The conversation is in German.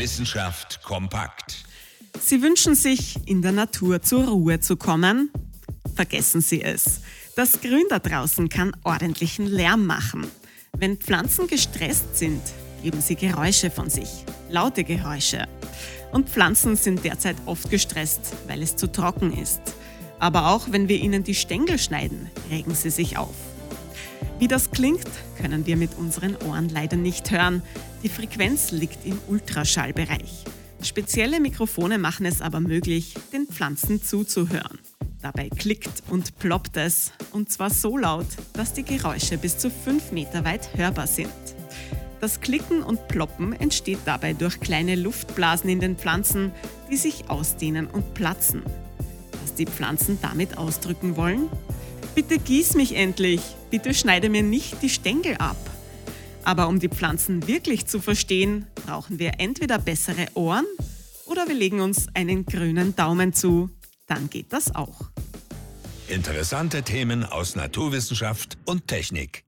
Wissenschaft kompakt. Sie wünschen sich, in der Natur zur Ruhe zu kommen? Vergessen Sie es. Das Grün da draußen kann ordentlichen Lärm machen. Wenn Pflanzen gestresst sind, geben sie Geräusche von sich, laute Geräusche. Und Pflanzen sind derzeit oft gestresst, weil es zu trocken ist. Aber auch wenn wir ihnen die Stängel schneiden, regen sie sich auf. Wie das klingt, können wir mit unseren Ohren leider nicht hören. Die Frequenz liegt im Ultraschallbereich. Spezielle Mikrofone machen es aber möglich, den Pflanzen zuzuhören. Dabei klickt und ploppt es, und zwar so laut, dass die Geräusche bis zu 5 Meter weit hörbar sind. Das Klicken und Ploppen entsteht dabei durch kleine Luftblasen in den Pflanzen, die sich ausdehnen und platzen. Was die Pflanzen damit ausdrücken wollen? Bitte gieß mich endlich, bitte schneide mir nicht die Stängel ab. Aber um die Pflanzen wirklich zu verstehen, brauchen wir entweder bessere Ohren oder wir legen uns einen grünen Daumen zu. Dann geht das auch. Interessante Themen aus Naturwissenschaft und Technik.